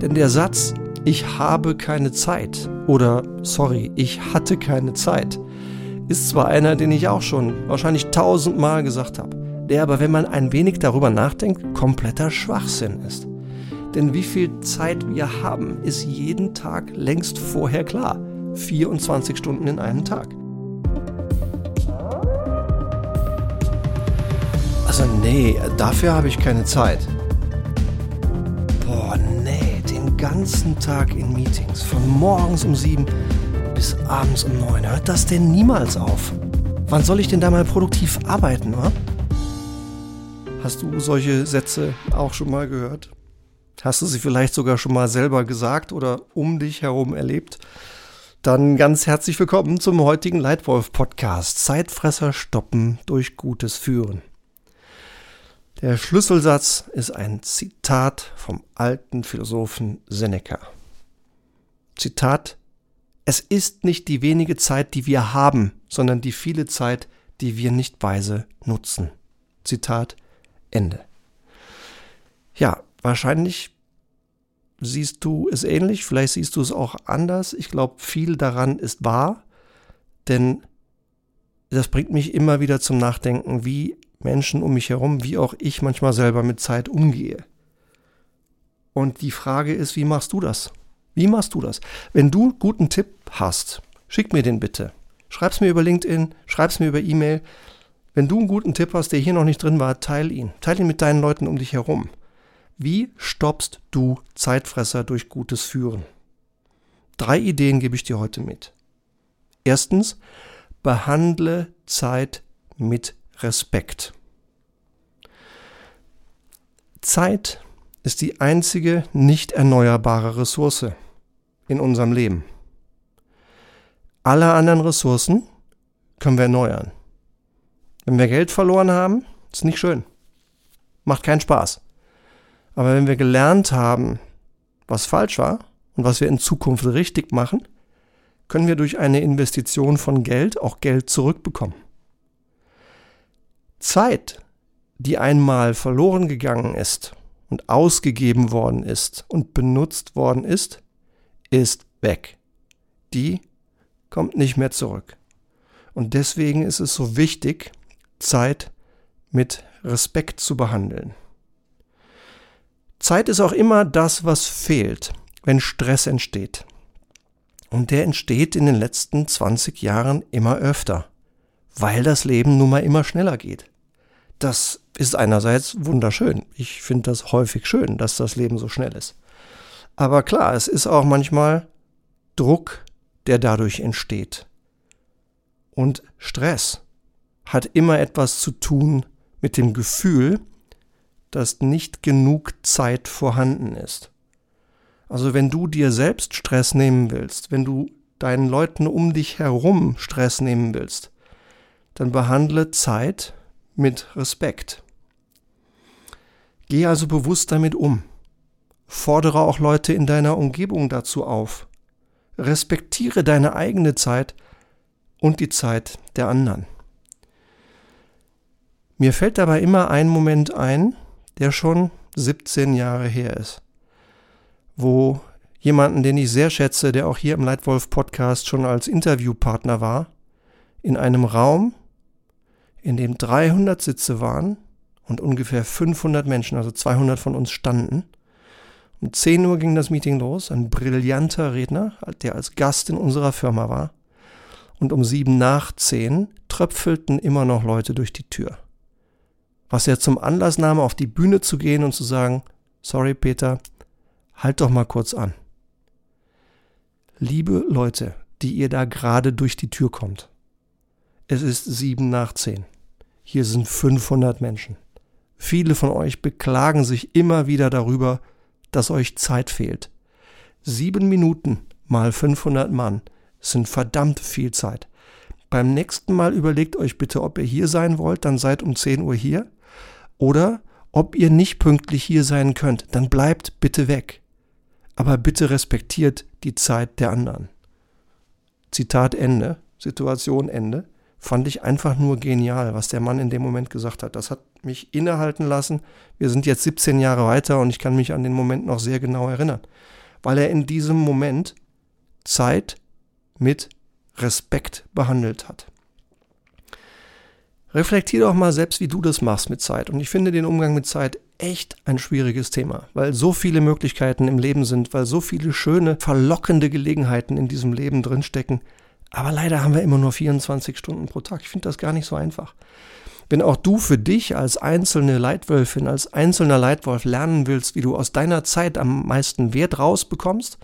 Denn der Satz, ich habe keine Zeit oder sorry, ich hatte keine Zeit, ist zwar einer, den ich auch schon wahrscheinlich tausendmal gesagt habe, der aber, wenn man ein wenig darüber nachdenkt, kompletter Schwachsinn ist. Denn wie viel Zeit wir haben, ist jeden Tag längst vorher klar. 24 Stunden in einem Tag. Also nee, dafür habe ich keine Zeit. Ganzen Tag in Meetings, von morgens um sieben bis abends um neun. Hört das denn niemals auf? Wann soll ich denn da mal produktiv arbeiten, wa? Hast du solche Sätze auch schon mal gehört? Hast du sie vielleicht sogar schon mal selber gesagt oder um dich herum erlebt? Dann ganz herzlich willkommen zum heutigen Leitwolf Podcast. Zeitfresser stoppen durch gutes Führen. Der Schlüsselsatz ist ein Zitat vom alten Philosophen Seneca. Zitat Es ist nicht die wenige Zeit, die wir haben, sondern die viele Zeit, die wir nicht weise nutzen. Zitat Ende. Ja, wahrscheinlich siehst du es ähnlich, vielleicht siehst du es auch anders. Ich glaube, viel daran ist wahr, denn das bringt mich immer wieder zum Nachdenken, wie Menschen um mich herum, wie auch ich manchmal selber mit Zeit umgehe. Und die Frage ist, wie machst du das? Wie machst du das? Wenn du guten Tipp hast, schick mir den bitte. Schreib's mir über LinkedIn, schreib's mir über E-Mail. Wenn du einen guten Tipp hast, der hier noch nicht drin war, teil ihn. Teil ihn mit deinen Leuten um dich herum. Wie stoppst du Zeitfresser durch gutes Führen? Drei Ideen gebe ich dir heute mit. Erstens, behandle Zeit mit Respekt. Zeit ist die einzige nicht erneuerbare Ressource in unserem Leben. Alle anderen Ressourcen können wir erneuern. Wenn wir Geld verloren haben, ist nicht schön. Macht keinen Spaß. Aber wenn wir gelernt haben, was falsch war und was wir in Zukunft richtig machen, können wir durch eine Investition von Geld auch Geld zurückbekommen. Zeit, die einmal verloren gegangen ist und ausgegeben worden ist und benutzt worden ist, ist weg. Die kommt nicht mehr zurück. Und deswegen ist es so wichtig, Zeit mit Respekt zu behandeln. Zeit ist auch immer das, was fehlt, wenn Stress entsteht. Und der entsteht in den letzten 20 Jahren immer öfter, weil das Leben nun mal immer schneller geht. Das ist einerseits wunderschön. Ich finde das häufig schön, dass das Leben so schnell ist. Aber klar, es ist auch manchmal Druck, der dadurch entsteht. Und Stress hat immer etwas zu tun mit dem Gefühl, dass nicht genug Zeit vorhanden ist. Also wenn du dir selbst Stress nehmen willst, wenn du deinen Leuten um dich herum Stress nehmen willst, dann behandle Zeit mit Respekt. Geh also bewusst damit um. Fordere auch Leute in deiner Umgebung dazu auf. Respektiere deine eigene Zeit und die Zeit der anderen. Mir fällt dabei immer ein Moment ein, der schon 17 Jahre her ist, wo jemanden, den ich sehr schätze, der auch hier im Leitwolf Podcast schon als Interviewpartner war, in einem Raum, in dem 300 Sitze waren und ungefähr 500 Menschen, also 200 von uns standen. Um 10 Uhr ging das Meeting los, ein brillanter Redner, der als Gast in unserer Firma war. Und um sieben nach zehn tröpfelten immer noch Leute durch die Tür was er zum Anlass nahm, auf die Bühne zu gehen und zu sagen, sorry Peter, halt doch mal kurz an. Liebe Leute, die ihr da gerade durch die Tür kommt. Es ist sieben nach zehn. Hier sind 500 Menschen. Viele von euch beklagen sich immer wieder darüber, dass euch Zeit fehlt. Sieben Minuten mal 500 Mann sind verdammt viel Zeit. Beim nächsten Mal überlegt euch bitte, ob ihr hier sein wollt, dann seid um 10 Uhr hier oder ob ihr nicht pünktlich hier sein könnt, dann bleibt bitte weg. Aber bitte respektiert die Zeit der anderen. Zitat Ende, Situation Ende. Fand ich einfach nur genial, was der Mann in dem Moment gesagt hat. Das hat mich innehalten lassen. Wir sind jetzt 17 Jahre weiter und ich kann mich an den Moment noch sehr genau erinnern, weil er in diesem Moment Zeit mit Respekt behandelt hat. Reflektier doch mal selbst, wie du das machst mit Zeit. Und ich finde den Umgang mit Zeit echt ein schwieriges Thema, weil so viele Möglichkeiten im Leben sind, weil so viele schöne, verlockende Gelegenheiten in diesem Leben drinstecken. Aber leider haben wir immer nur 24 Stunden pro Tag. Ich finde das gar nicht so einfach. Wenn auch du für dich als einzelne Leitwölfin, als einzelner Leitwolf lernen willst, wie du aus deiner Zeit am meisten Wert rausbekommst,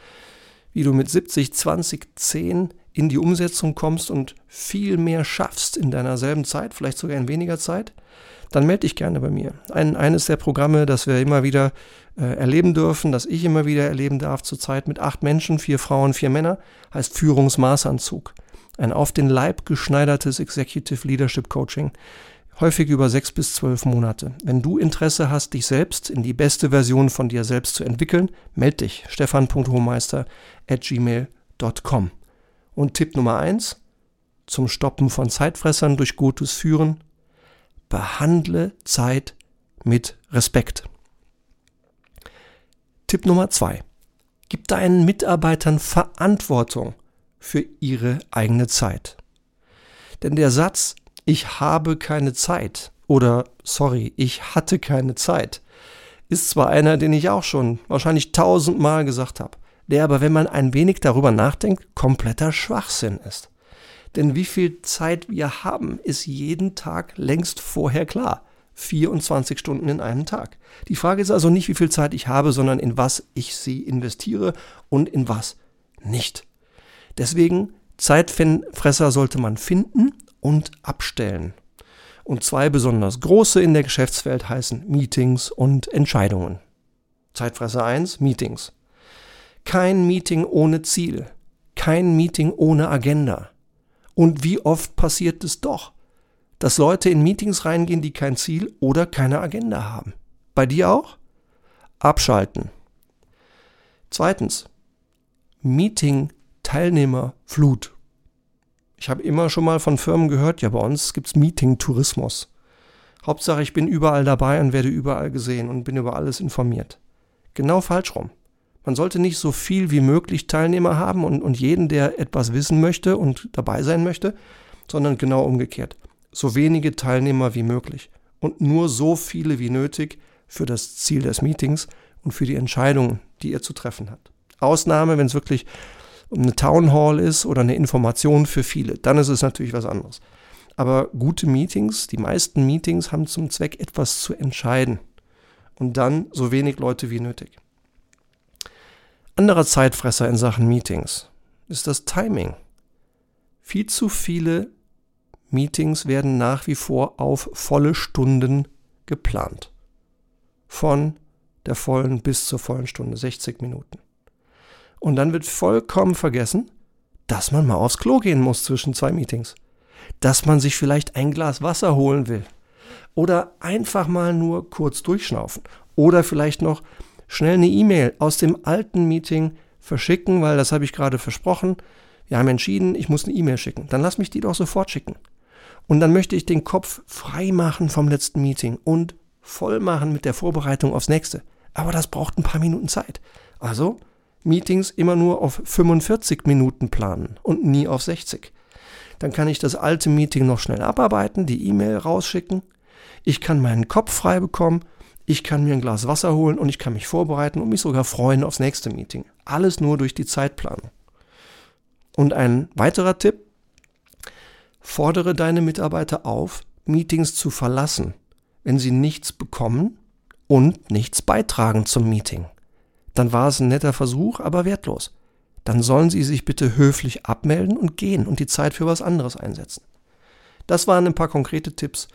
wie du mit 70, 20, 10 in die Umsetzung kommst und viel mehr schaffst in deiner selben Zeit, vielleicht sogar in weniger Zeit, dann melde dich gerne bei mir. Ein, eines der Programme, das wir immer wieder äh, erleben dürfen, das ich immer wieder erleben darf zurzeit mit acht Menschen, vier Frauen, vier Männer, heißt Führungsmaßanzug. Ein auf den Leib geschneidertes Executive Leadership Coaching häufig über sechs bis zwölf Monate. Wenn du Interesse hast, dich selbst in die beste Version von dir selbst zu entwickeln, melde dich stefan.hohmeister at gmail.com. Und Tipp Nummer eins zum Stoppen von Zeitfressern durch gutes Führen, behandle Zeit mit Respekt. Tipp Nummer zwei, gib deinen Mitarbeitern Verantwortung für ihre eigene Zeit. Denn der Satz, ich habe keine Zeit oder sorry, ich hatte keine Zeit, ist zwar einer, den ich auch schon wahrscheinlich tausendmal gesagt habe, der aber, wenn man ein wenig darüber nachdenkt, kompletter Schwachsinn ist. Denn wie viel Zeit wir haben, ist jeden Tag längst vorher klar. 24 Stunden in einem Tag. Die Frage ist also nicht, wie viel Zeit ich habe, sondern in was ich sie investiere und in was nicht. Deswegen, Zeitfresser sollte man finden und abstellen. Und zwei besonders große in der Geschäftswelt heißen Meetings und Entscheidungen. Zeitfresser 1, Meetings. Kein Meeting ohne Ziel. Kein Meeting ohne Agenda. Und wie oft passiert es doch, dass Leute in Meetings reingehen, die kein Ziel oder keine Agenda haben? Bei dir auch? Abschalten. Zweitens, Meeting-Teilnehmerflut. Ich habe immer schon mal von Firmen gehört, ja, bei uns gibt es Meeting-Tourismus. Hauptsache, ich bin überall dabei und werde überall gesehen und bin über alles informiert. Genau falsch rum. Man sollte nicht so viel wie möglich Teilnehmer haben und, und jeden, der etwas wissen möchte und dabei sein möchte, sondern genau umgekehrt. So wenige Teilnehmer wie möglich und nur so viele wie nötig für das Ziel des Meetings und für die Entscheidungen, die ihr zu treffen habt. Ausnahme, wenn es wirklich eine Town Hall ist oder eine Information für viele. Dann ist es natürlich was anderes. Aber gute Meetings, die meisten Meetings haben zum Zweck, etwas zu entscheiden. Und dann so wenig Leute wie nötig. Anderer Zeitfresser in Sachen Meetings ist das Timing. Viel zu viele Meetings werden nach wie vor auf volle Stunden geplant. Von der vollen bis zur vollen Stunde, 60 Minuten. Und dann wird vollkommen vergessen, dass man mal aufs Klo gehen muss zwischen zwei Meetings. Dass man sich vielleicht ein Glas Wasser holen will. Oder einfach mal nur kurz durchschnaufen. Oder vielleicht noch schnell eine E-Mail aus dem alten Meeting verschicken, weil das habe ich gerade versprochen. Wir haben entschieden, ich muss eine E-Mail schicken. Dann lass mich die doch sofort schicken. Und dann möchte ich den Kopf frei machen vom letzten Meeting und voll machen mit der Vorbereitung aufs nächste. Aber das braucht ein paar Minuten Zeit. Also Meetings immer nur auf 45 Minuten planen und nie auf 60. Dann kann ich das alte Meeting noch schnell abarbeiten, die E-Mail rausschicken. Ich kann meinen Kopf frei bekommen. Ich kann mir ein Glas Wasser holen und ich kann mich vorbereiten und mich sogar freuen aufs nächste Meeting. Alles nur durch die Zeitplanung. Und ein weiterer Tipp. Fordere deine Mitarbeiter auf, Meetings zu verlassen, wenn sie nichts bekommen und nichts beitragen zum Meeting dann war es ein netter Versuch, aber wertlos. Dann sollen Sie sich bitte höflich abmelden und gehen und die Zeit für was anderes einsetzen. Das waren ein paar konkrete Tipps,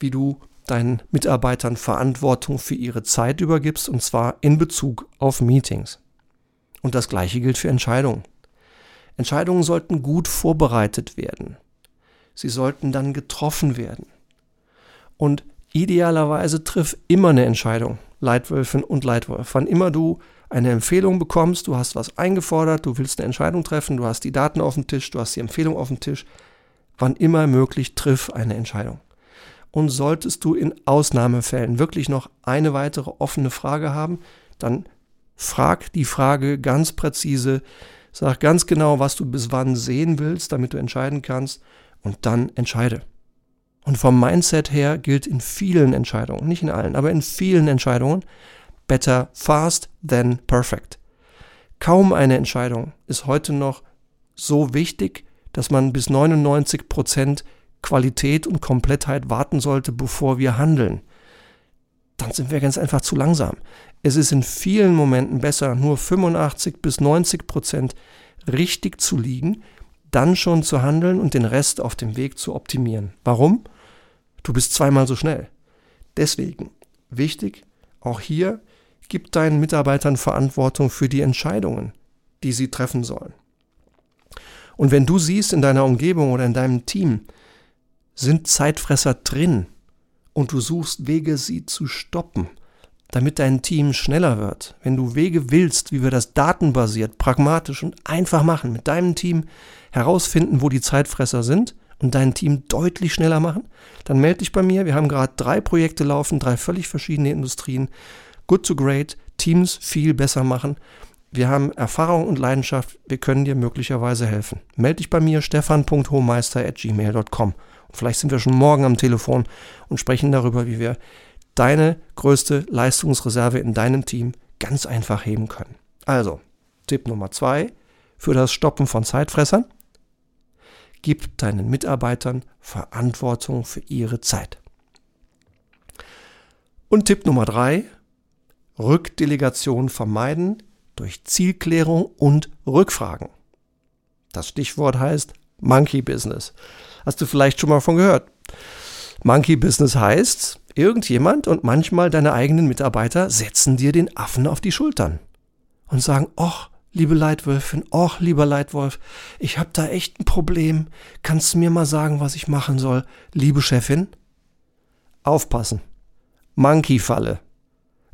wie du deinen Mitarbeitern Verantwortung für ihre Zeit übergibst, und zwar in Bezug auf Meetings. Und das gleiche gilt für Entscheidungen. Entscheidungen sollten gut vorbereitet werden. Sie sollten dann getroffen werden. Und idealerweise triff immer eine Entscheidung. Leitwölfin und Leitwolf. Wann immer du eine Empfehlung bekommst, du hast was eingefordert, du willst eine Entscheidung treffen, du hast die Daten auf dem Tisch, du hast die Empfehlung auf dem Tisch, Wann immer möglich, triff eine Entscheidung. Und solltest du in Ausnahmefällen wirklich noch eine weitere offene Frage haben, dann frag die Frage ganz präzise, sag ganz genau, was du bis wann sehen willst, damit du entscheiden kannst und dann entscheide. Und vom Mindset her gilt in vielen Entscheidungen, nicht in allen, aber in vielen Entscheidungen, better fast than perfect. Kaum eine Entscheidung ist heute noch so wichtig, dass man bis 99 Prozent Qualität und Komplettheit warten sollte, bevor wir handeln. Dann sind wir ganz einfach zu langsam. Es ist in vielen Momenten besser, nur 85 bis 90 Prozent richtig zu liegen, dann schon zu handeln und den Rest auf dem Weg zu optimieren. Warum? Du bist zweimal so schnell. Deswegen, wichtig, auch hier, gib deinen Mitarbeitern Verantwortung für die Entscheidungen, die sie treffen sollen. Und wenn du siehst in deiner Umgebung oder in deinem Team, sind Zeitfresser drin und du suchst Wege, sie zu stoppen, damit dein Team schneller wird. Wenn du Wege willst, wie wir das datenbasiert, pragmatisch und einfach machen, mit deinem Team herausfinden, wo die Zeitfresser sind und dein Team deutlich schneller machen, dann melde dich bei mir. Wir haben gerade drei Projekte laufen, drei völlig verschiedene Industrien. Good to Great, Teams viel besser machen wir haben Erfahrung und Leidenschaft. Wir können dir möglicherweise helfen. Meld dich bei mir, stefan.hohmeister.gmail.com. Vielleicht sind wir schon morgen am Telefon und sprechen darüber, wie wir deine größte Leistungsreserve in deinem Team ganz einfach heben können. Also, Tipp Nummer zwei für das Stoppen von Zeitfressern. Gib deinen Mitarbeitern Verantwortung für ihre Zeit. Und Tipp Nummer drei, Rückdelegation vermeiden, durch Zielklärung und Rückfragen. Das Stichwort heißt Monkey Business. Hast du vielleicht schon mal von gehört? Monkey Business heißt, irgendjemand und manchmal deine eigenen Mitarbeiter setzen dir den Affen auf die Schultern und sagen, ach, liebe Leitwölfin, ach, lieber Leitwolf, ich habe da echt ein Problem. Kannst du mir mal sagen, was ich machen soll? Liebe Chefin? Aufpassen. Monkey-Falle.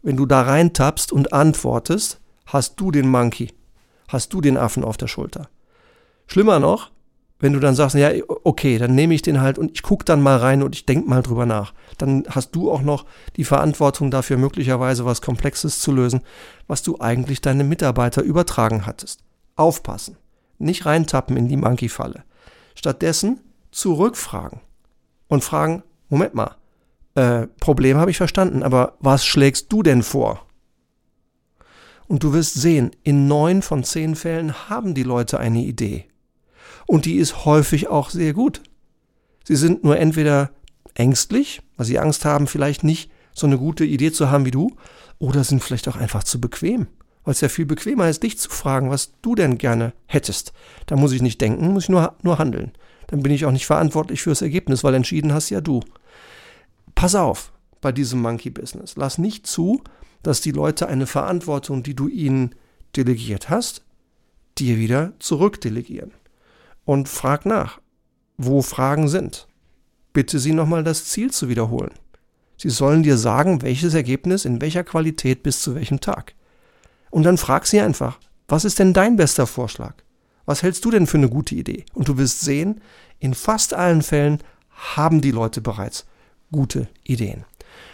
Wenn du da reintappst und antwortest, hast du den Monkey, hast du den Affen auf der Schulter. Schlimmer noch, wenn du dann sagst, ja, okay, dann nehme ich den halt und ich gucke dann mal rein und ich denke mal drüber nach. Dann hast du auch noch die Verantwortung dafür, möglicherweise was Komplexes zu lösen, was du eigentlich deinem Mitarbeiter übertragen hattest. Aufpassen. Nicht reintappen in die Monkey-Falle. Stattdessen zurückfragen und fragen, Moment mal, äh, Problem habe ich verstanden, aber was schlägst du denn vor? Und du wirst sehen, in neun von zehn Fällen haben die Leute eine Idee. Und die ist häufig auch sehr gut. Sie sind nur entweder ängstlich, weil sie Angst haben, vielleicht nicht so eine gute Idee zu haben wie du, oder sind vielleicht auch einfach zu bequem. Weil es ja viel bequemer ist, dich zu fragen, was du denn gerne hättest. Da muss ich nicht denken, muss ich nur, nur handeln. Dann bin ich auch nicht verantwortlich fürs Ergebnis, weil entschieden hast ja du. Pass auf bei diesem Monkey Business. Lass nicht zu, dass die Leute eine Verantwortung, die du ihnen delegiert hast, dir wieder zurückdelegieren. Und frag nach, wo Fragen sind. Bitte sie nochmal das Ziel zu wiederholen. Sie sollen dir sagen, welches Ergebnis in welcher Qualität bis zu welchem Tag. Und dann frag sie einfach, was ist denn dein bester Vorschlag? Was hältst du denn für eine gute Idee? Und du wirst sehen, in fast allen Fällen haben die Leute bereits gute Ideen.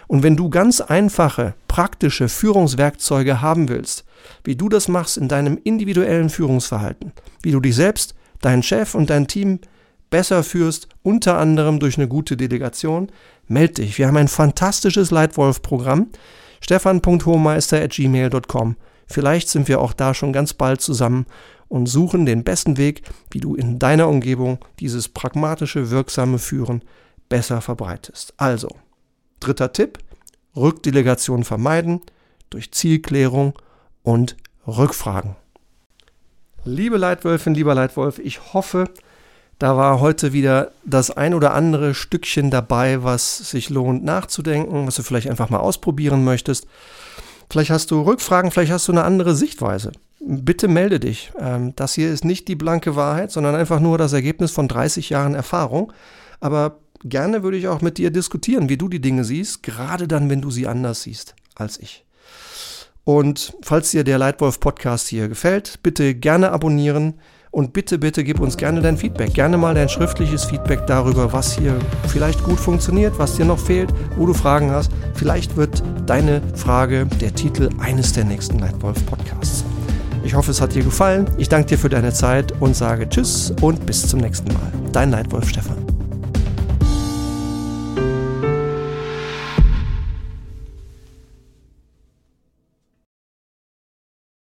Und wenn du ganz einfache, praktische Führungswerkzeuge haben willst, wie du das machst in deinem individuellen Führungsverhalten, wie du dich selbst, deinen Chef und dein Team besser führst, unter anderem durch eine gute Delegation, melde dich. Wir haben ein fantastisches Leitwolf-Programm, stefan.hohmeister.gmail.com. Vielleicht sind wir auch da schon ganz bald zusammen und suchen den besten Weg, wie du in deiner Umgebung dieses pragmatische, wirksame Führen besser verbreitest. Also, Dritter Tipp, Rückdelegation vermeiden durch Zielklärung und Rückfragen. Liebe Leitwölfin, lieber Leitwolf, ich hoffe, da war heute wieder das ein oder andere Stückchen dabei, was sich lohnt nachzudenken, was du vielleicht einfach mal ausprobieren möchtest. Vielleicht hast du Rückfragen, vielleicht hast du eine andere Sichtweise. Bitte melde dich. Ähm, das hier ist nicht die blanke Wahrheit, sondern einfach nur das Ergebnis von 30 Jahren Erfahrung. Aber gerne würde ich auch mit dir diskutieren, wie du die Dinge siehst, gerade dann, wenn du sie anders siehst als ich. Und falls dir der Leitwolf Podcast hier gefällt, bitte gerne abonnieren Und bitte, bitte gib uns gerne dein Feedback. Gerne mal dein schriftliches Feedback darüber, was hier vielleicht gut funktioniert, was dir noch fehlt, wo du Fragen hast. Vielleicht wird deine Frage der Titel eines der nächsten Nightwolf Podcasts. Ich hoffe, es hat dir gefallen. Ich danke dir für deine Zeit und sage Tschüss und bis zum nächsten Mal. Dein Nightwolf Stefan.